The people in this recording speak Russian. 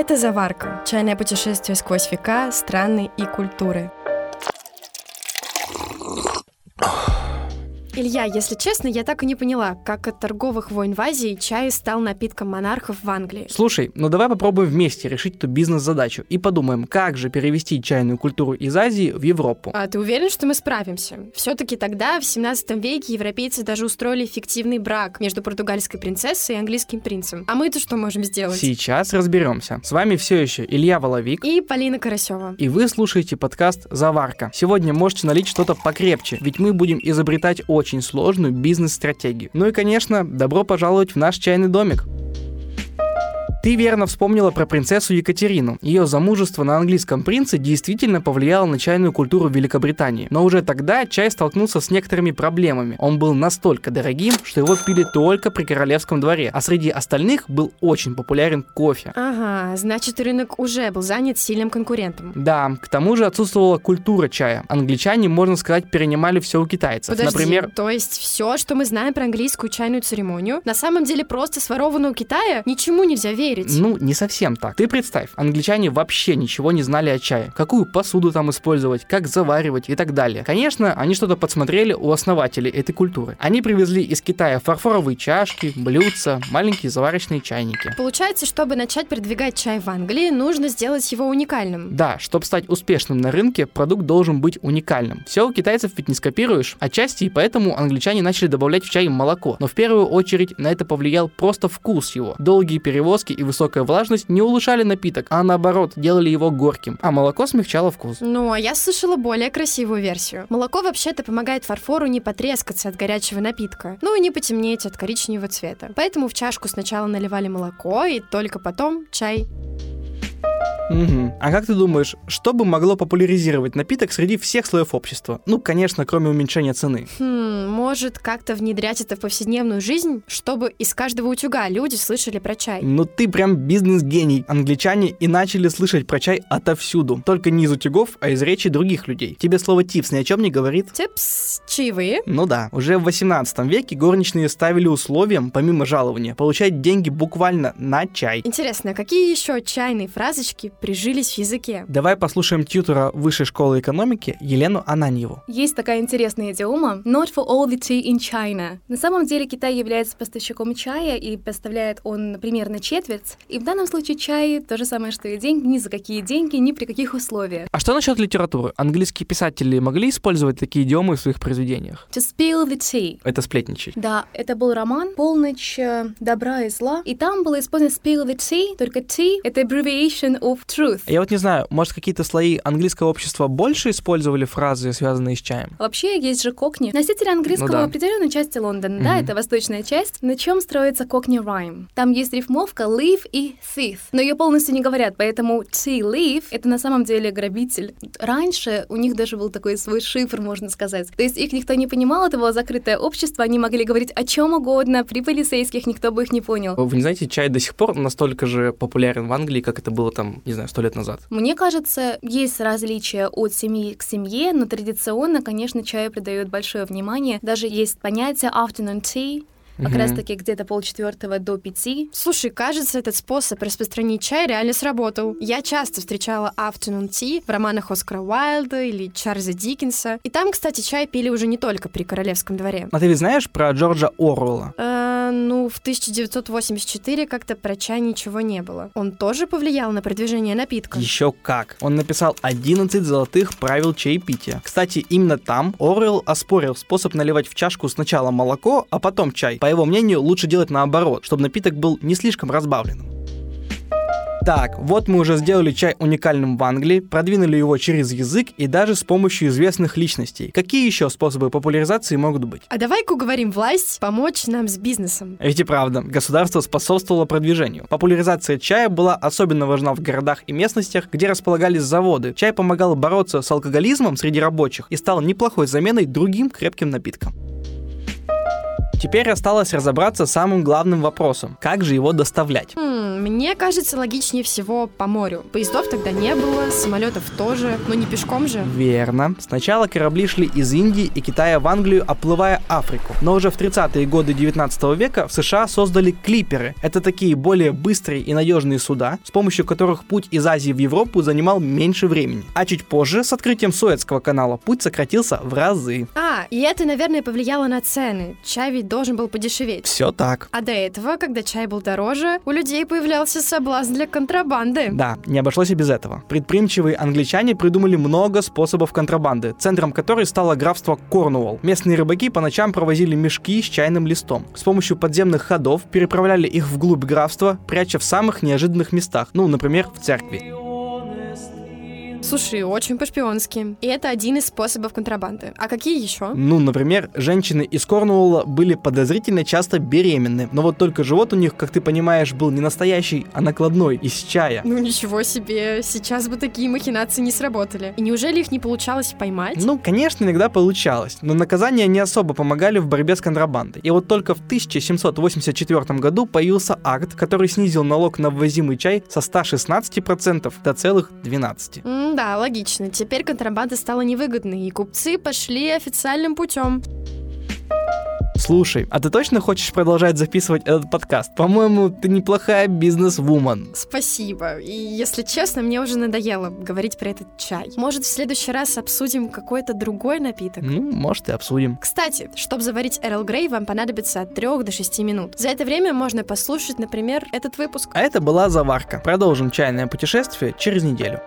Это «Заварка» — чайное путешествие сквозь века, страны и культуры. Илья, если честно, я так и не поняла, как от торговых войн в Азии чай стал напитком монархов в Англии. Слушай, ну давай попробуем вместе решить эту бизнес-задачу и подумаем, как же перевести чайную культуру из Азии в Европу. А ты уверен, что мы справимся? Все-таки тогда, в 17 веке, европейцы даже устроили фиктивный брак между португальской принцессой и английским принцем. А мы-то что можем сделать? Сейчас разберемся. С вами все еще Илья Воловик и Полина Карасева. И вы слушаете подкаст «Заварка». Сегодня можете налить что-то покрепче, ведь мы будем изобретать очень очень сложную бизнес-стратегию. Ну и, конечно, добро пожаловать в наш чайный домик. Ты верно вспомнила про принцессу Екатерину. Ее замужество на английском принце действительно повлияло на чайную культуру Великобритании. Но уже тогда чай столкнулся с некоторыми проблемами. Он был настолько дорогим, что его пили только при королевском дворе, а среди остальных был очень популярен кофе. Ага, значит рынок уже был занят сильным конкурентом. Да, к тому же отсутствовала культура чая. Англичане, можно сказать, перенимали все у китайцев. Подожди, Например, то есть все, что мы знаем про английскую чайную церемонию, на самом деле просто своровано у Китая? Ничему нельзя верить верить. Ну, не совсем так. Ты представь, англичане вообще ничего не знали о чае. Какую посуду там использовать, как заваривать и так далее. Конечно, они что-то подсмотрели у основателей этой культуры. Они привезли из Китая фарфоровые чашки, блюдца, маленькие заварочные чайники. Получается, чтобы начать продвигать чай в Англии, нужно сделать его уникальным. Да, чтобы стать успешным на рынке, продукт должен быть уникальным. Все у китайцев ведь не скопируешь, отчасти и поэтому англичане начали добавлять в чай молоко. Но в первую очередь на это повлиял просто вкус его. Долгие перевозки и высокая влажность не улучшали напиток, а наоборот, делали его горьким, а молоко смягчало вкус. Ну, а я слышала более красивую версию. Молоко вообще-то помогает фарфору не потрескаться от горячего напитка, ну и не потемнеть от коричневого цвета. Поэтому в чашку сначала наливали молоко, и только потом чай. Угу. А как ты думаешь, что бы могло популяризировать напиток среди всех слоев общества? Ну, конечно, кроме уменьшения цены. Хм, может, как-то внедрять это в повседневную жизнь, чтобы из каждого утюга люди слышали про чай? Ну, ты прям бизнес-гений. Англичане и начали слышать про чай отовсюду. Только не из утюгов, а из речи других людей. Тебе слово «типс» ни о чем не говорит? Типс? Чаевые? Ну да. Уже в 18 веке горничные ставили условием, помимо жалования, получать деньги буквально на чай. Интересно, а какие еще чайные фразочки прижились в языке. Давай послушаем тьютера Высшей школы экономики Елену Ананьеву. Есть такая интересная идиома «Not for all the tea in China». На самом деле Китай является поставщиком чая и поставляет он примерно четверть. И в данном случае чай то же самое, что и деньги, ни за какие деньги, ни при каких условиях. А что насчет литературы? Английские писатели могли использовать такие идиомы в своих произведениях? To spill the tea. Это сплетничать. Да, это был роман «Полночь э, добра и зла», и там было использовано spill the tea, только tea — это abbreviation of truth. Я вот не знаю, может, какие-то слои английского общества больше использовали фразы, связанные с чаем? Вообще, есть же кокни. Носители английского ну, да. в определенной части Лондона, mm-hmm. да, это восточная часть. На чем строится кокни райм? Там есть рифмовка leave и thief, но ее полностью не говорят, поэтому tea leave — это на самом деле грабитель. Раньше у них даже был такой свой шифр, можно сказать. То есть их никто не понимал, это было закрытое общество, они могли говорить о чем угодно, при полицейских никто бы их не понял. Вы не знаете, чай до сих пор настолько же популярен в Англии, как это было там, не знаю, знаю, сто лет назад? Мне кажется, есть различия от семьи к семье, но традиционно, конечно, чаю придают большое внимание. Даже есть понятие afternoon tea, как угу. раз-таки где-то полчетвертого до пяти. Слушай, кажется, этот способ распространить чай реально сработал. Я часто встречала afternoon tea в романах Оскара Уайлда или Чарльза Диккенса. И там, кстати, чай пили уже не только при королевском дворе. А ты ведь знаешь про Джорджа Оруэлла? Э, ну, в 1984 как-то про чай ничего не было. Он тоже повлиял на продвижение напитка? Еще как. Он написал 11 золотых правил чаепития. Кстати, именно там Оруэлл оспорил способ наливать в чашку сначала молоко, а потом чай. По его мнению, лучше делать наоборот, чтобы напиток был не слишком разбавленным. Так, вот мы уже сделали чай уникальным в Англии, продвинули его через язык и даже с помощью известных личностей. Какие еще способы популяризации могут быть? А давай-ка уговорим власть помочь нам с бизнесом. Ведь и правда, государство способствовало продвижению. Популяризация чая была особенно важна в городах и местностях, где располагались заводы. Чай помогал бороться с алкоголизмом среди рабочих и стал неплохой заменой другим крепким напиткам. Теперь осталось разобраться с самым главным вопросом. Как же его доставлять? Хм, мне кажется, логичнее всего по морю. Поездов тогда не было, самолетов тоже, но не пешком же. Верно. Сначала корабли шли из Индии и Китая в Англию, оплывая Африку. Но уже в 30-е годы 19 века в США создали клиперы. Это такие более быстрые и надежные суда, с помощью которых путь из Азии в Европу занимал меньше времени. А чуть позже, с открытием Суэцкого канала, путь сократился в разы. А, и это, наверное, повлияло на цены. Чай ведь должен был подешеветь. Все так. А до этого, когда чай был дороже, у людей появлялся соблазн для контрабанды. Да, не обошлось и без этого. Предприимчивые англичане придумали много способов контрабанды, центром которой стало графство Корнуолл. Местные рыбаки по ночам провозили мешки с чайным листом. С помощью подземных ходов переправляли их вглубь графства, пряча в самых неожиданных местах, ну, например, в церкви. Слушай, очень по-шпионски. И это один из способов контрабанды. А какие еще? Ну, например, женщины из Корнуолла были подозрительно часто беременны. Но вот только живот у них, как ты понимаешь, был не настоящий, а накладной, из чая. Ну ничего себе, сейчас бы такие махинации не сработали. И неужели их не получалось поймать? Ну, конечно, иногда получалось, но наказания не особо помогали в борьбе с контрабандой. И вот только в 1784 году появился акт, который снизил налог на ввозимый чай со 116% до целых 12%. Mm, да, логично. Теперь контрабанда стала невыгодной, и купцы пошли официальным путем. Слушай, а ты точно хочешь продолжать записывать этот подкаст? По-моему, ты неплохая бизнес-вумен. Спасибо. И если честно, мне уже надоело говорить про этот чай. Может, в следующий раз обсудим какой-то другой напиток? Ну, может, и обсудим. Кстати, чтобы заварить Эрл Грей, вам понадобится от 3 до 6 минут. За это время можно послушать, например, этот выпуск. А это была заварка. Продолжим чайное путешествие через неделю.